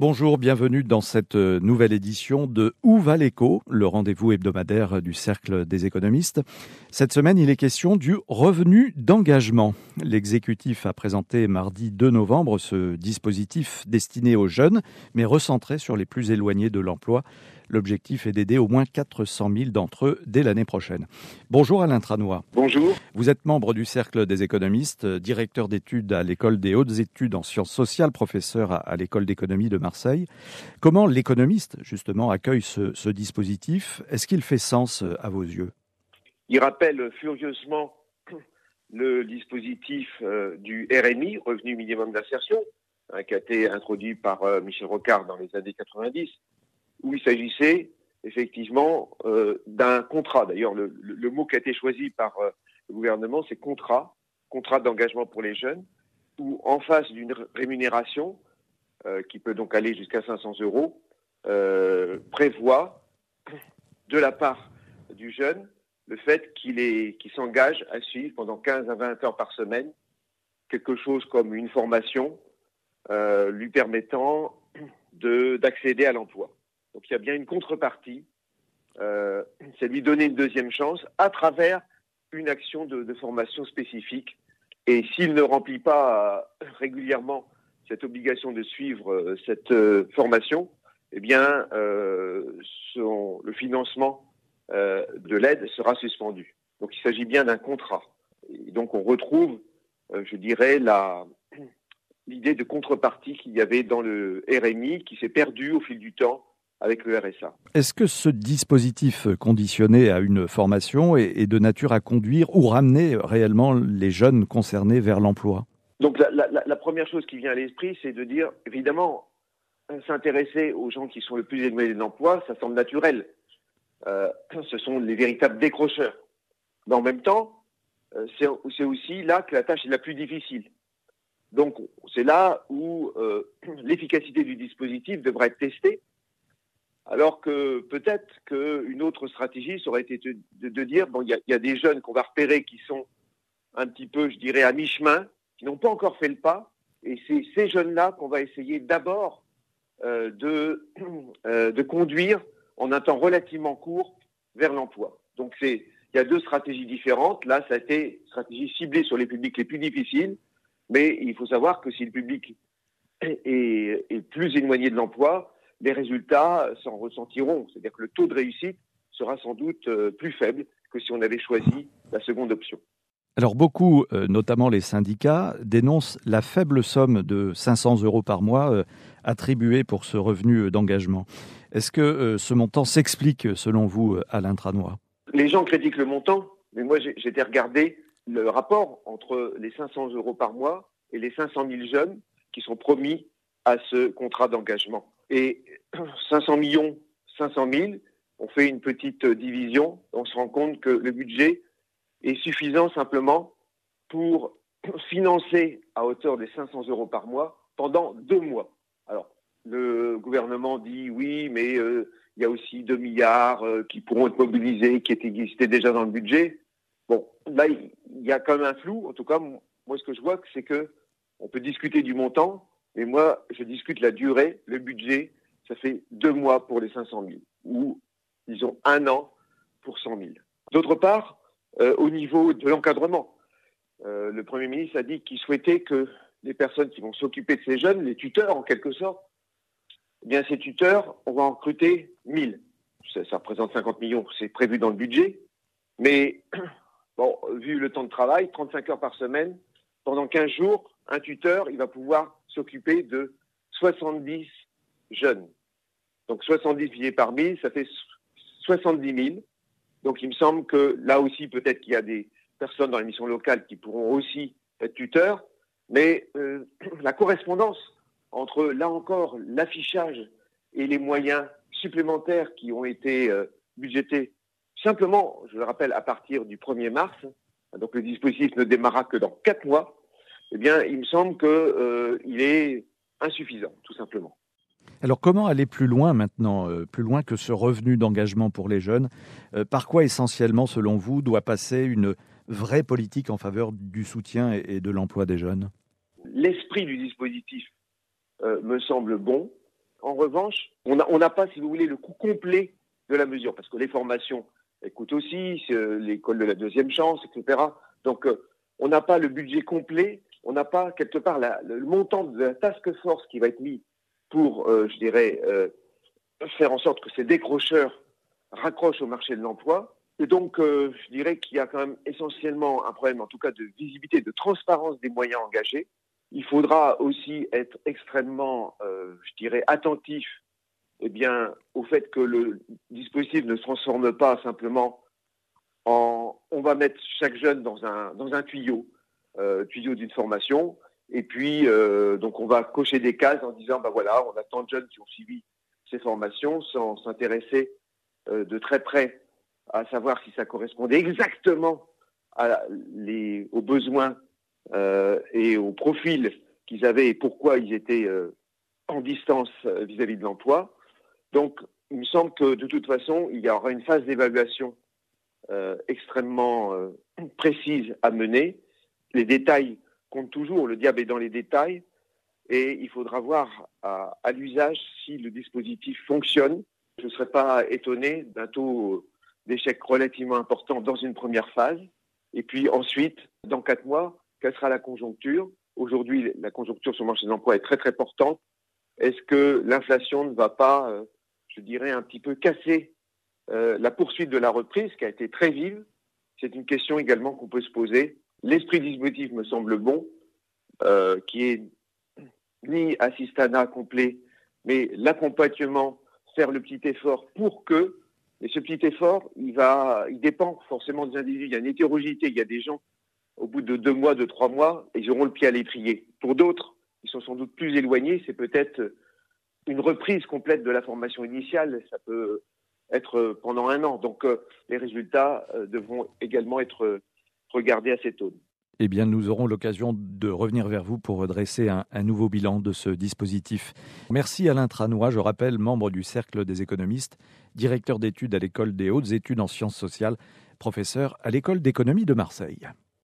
Bonjour, bienvenue dans cette euh, nouvelle édition de Où va l'écho, le rendez-vous hebdomadaire du Cercle des économistes. Cette semaine, il est question du revenu d'engagement. L'exécutif a présenté mardi 2 novembre ce dispositif destiné aux jeunes, mais recentré sur les plus éloignés de l'emploi. L'objectif est d'aider au moins 400 000 d'entre eux dès l'année prochaine. Bonjour Alain Tranois. Bonjour. Vous êtes membre du Cercle des économistes, directeur d'études à l'École des hautes études en sciences sociales, professeur à l'École d'économie de Marseille. Comment l'économiste, justement, accueille ce, dispositif? Est-ce qu'il fait sens euh, à vos yeux? Il rappelle furieusement le dispositif euh, du RMI, Revenu minimum d'insertion, hein, qui a été introduit par euh, Michel Rocard dans les années 90 où il s'agissait effectivement euh, d'un contrat. D'ailleurs, le, mot qui a été choisi par euh, le gouvernement, c'est contrat, contrat d'engagement pour les jeunes, où en face d'une rémunération euh, qui peut donc aller jusqu'à 500 euros, prévoit de la part du jeune le fait qu'il s'engage à suivre pendant 15 à 20 heures par semaine quelque chose comme une formation lui permettant d'accéder à l'emploi. Donc il y a bien une contrepartie, euh, c'est lui donner une deuxième chance à travers une action de, formation spécifique. Et s'il ne remplit pas euh, régulièrement cette obligation de suivre euh, cette formation, eh bien, le financement de l'aide sera suspendu. Donc il s'agit bien d'un contrat. Donc on retrouve, je dirais, l'idée de contrepartie qu'il y avait dans le RMI qui s'est perdu au fil du temps avec le RSA. Est-ce que ce dispositif conditionné à une formation est, de nature à conduire ou ramener réellement les jeunes concernés vers l'emploi? Donc la, première chose qui vient à l'esprit, c'est de dire, évidemment, s'intéresser aux gens qui sont le plus éloignés de l'emploi, ça semble naturel. Euh, ce sont les véritables décrocheurs. Mais en même temps, euh, c'est aussi là que la tâche est la plus difficile. Donc c'est là où euh, l'efficacité du dispositif devrait être testée alors que peut-être qu'une autre stratégie aurait été de, dire, bon, il y, a, des jeunes qu'on va repérer qui sont un petit peu, je dirais, à mi-chemin, qui n'ont pas encore fait le pas, et c'est ces jeunes-là qu'on va essayer d'abord euh, de, euh, de conduire en un temps relativement court vers l'emploi. Donc c'est, il y a deux stratégies différentes. Là, ça a été une stratégie ciblée sur les publics les plus difficiles, mais il faut savoir que si le public est, est plus éloigné de l'emploi, les résultats s'en ressentiront. C'est-à-dire que le taux de réussite sera sans doute euh, plus faible que si on avait choisi la seconde option. Alors beaucoup, euh, notamment les syndicats, dénoncent la faible somme de 500 euros par mois euh, attribuée pour ce revenu d'engagement. Est-ce que ce montant s'explique selon vous, Alain Tranois? Les gens critiquent le montant, mais moi j'ai été regarder le rapport entre les 500 euros par mois et les 500 000 jeunes qui sont promis à ce contrat d'engagement. Et 500 millions, 500 000, on fait une petite division, on se rend compte que le budget est suffisant simplement pour financer à hauteur des 500 euros par mois pendant deux mois. Alors, le gouvernement dit oui, mais euh, il y a aussi 2 milliards euh, qui pourront être mobilisés, qui étaient déjà dans le budget. Bon, là, il y a quand même un flou. En tout cas, moi, ce que je vois, c'est que on peut discuter du montant, mais moi, je discute la durée, le budget. Ça fait deux mois pour les 500 000, ou ils ont un an pour 100 000. D'autre part, euh, au niveau de l'encadrement, euh, le Premier ministre a dit qu'il souhaitait que les personnes qui vont s'occuper de ces jeunes, les tuteurs en quelque sorte, eh bien ces tuteurs, on va en recruter 1000. Ça, ça représente 50 millions, c'est prévu dans le budget. Mais bon, vu le temps de travail, 35 heures par semaine, pendant 15 jours, un tuteur, il va pouvoir s'occuper de 70 jeunes. Donc 70 divisé par 1000, ça fait 70 000. Donc il me semble que là aussi, peut-être qu'il y a des personnes dans les missions locales qui pourront aussi être tuteurs, mais euh, la correspondance entre, là encore, l'affichage et les moyens supplémentaires qui ont été euh, budgétés, simplement, je le rappelle, à partir du 1er mars, donc le dispositif ne démarra que dans quatre mois, eh bien, il me semble qu'il euh, est insuffisant, tout simplement. Alors comment aller plus loin maintenant, euh, plus loin que ce revenu d'engagement pour les jeunes? Euh, Par quoi essentiellement, selon vous, doit passer une vraie politique en faveur du soutien et, et de l'emploi des jeunes? L'esprit du dispositif me semble bon. En revanche, on n'a pas, si vous voulez, le coût complet de la mesure, parce que les formations coûtent aussi, l'école de la deuxième chance, etc. Donc, on n'a pas le budget complet, on n'a pas quelque part le montant de la task force qui va être mis pour, euh, je dirais, euh, faire en sorte que ces décrocheurs raccrochent au marché de l'emploi. Et donc, je dirais qu'il y a quand même essentiellement un problème, en tout cas, de visibilité, de transparence des moyens engagés. Il faudra aussi être extrêmement, je dirais, attentif eh bien, au fait que le dispositif ne se transforme pas simplement en on va mettre chaque jeune dans un, dans un tuyau, euh, tuyau d'une formation, et puis euh, donc on va cocher des cases en disant bah voilà, on a tant de jeunes qui ont suivi ces formations sans s'intéresser euh, de très près à savoir si ça correspondait exactement à les, aux besoins et au profil qu'ils avaient et pourquoi ils étaient en distance vis-à-vis de l'emploi. Donc, il me semble que de toute façon, il y aura une phase d'évaluation euh, extrêmement euh, précise à mener. Les détails comptent toujours, le diable est dans les détails, et il faudra voir à, l'usage si le dispositif fonctionne. Je ne serais pas étonné d'un taux d'échec relativement important dans une première phase. Et puis ensuite, dans quatre mois, quelle sera la conjoncture? Aujourd'hui, la conjoncture sur le marché de l'emploi est très très portante. Est-ce que l'inflation ne va pas euh, je dirais, un petit peu casser euh, la poursuite de la reprise qui a été très vive? C'est une question également qu'on peut se poser. L'esprit dispositif me semble bon, euh, qui est ni assistana complet, mais l'accompagnement, faire le petit effort pour que, et ce petit effort, il va, il dépend forcément des individus. Il y a une hétérogénéité. Il y a des gens, au bout de deux mois, de trois mois, ils auront le pied à l'étrier. Pour d'autres, ils sont sans doute plus éloignés. C'est peut-être une reprise complète de la formation initiale, ça peut être pendant un an. Donc euh, les résultats euh, devront également être regardés à cette aune. Eh bien, nous aurons l'occasion de revenir vers vous pour redresser un, un, nouveau bilan de ce dispositif. Merci Alain Tranois, je rappelle, membre du Cercle des économistes, directeur d'études à l'École des hautes études en sciences sociales, professeur à l'École d'économie de Marseille.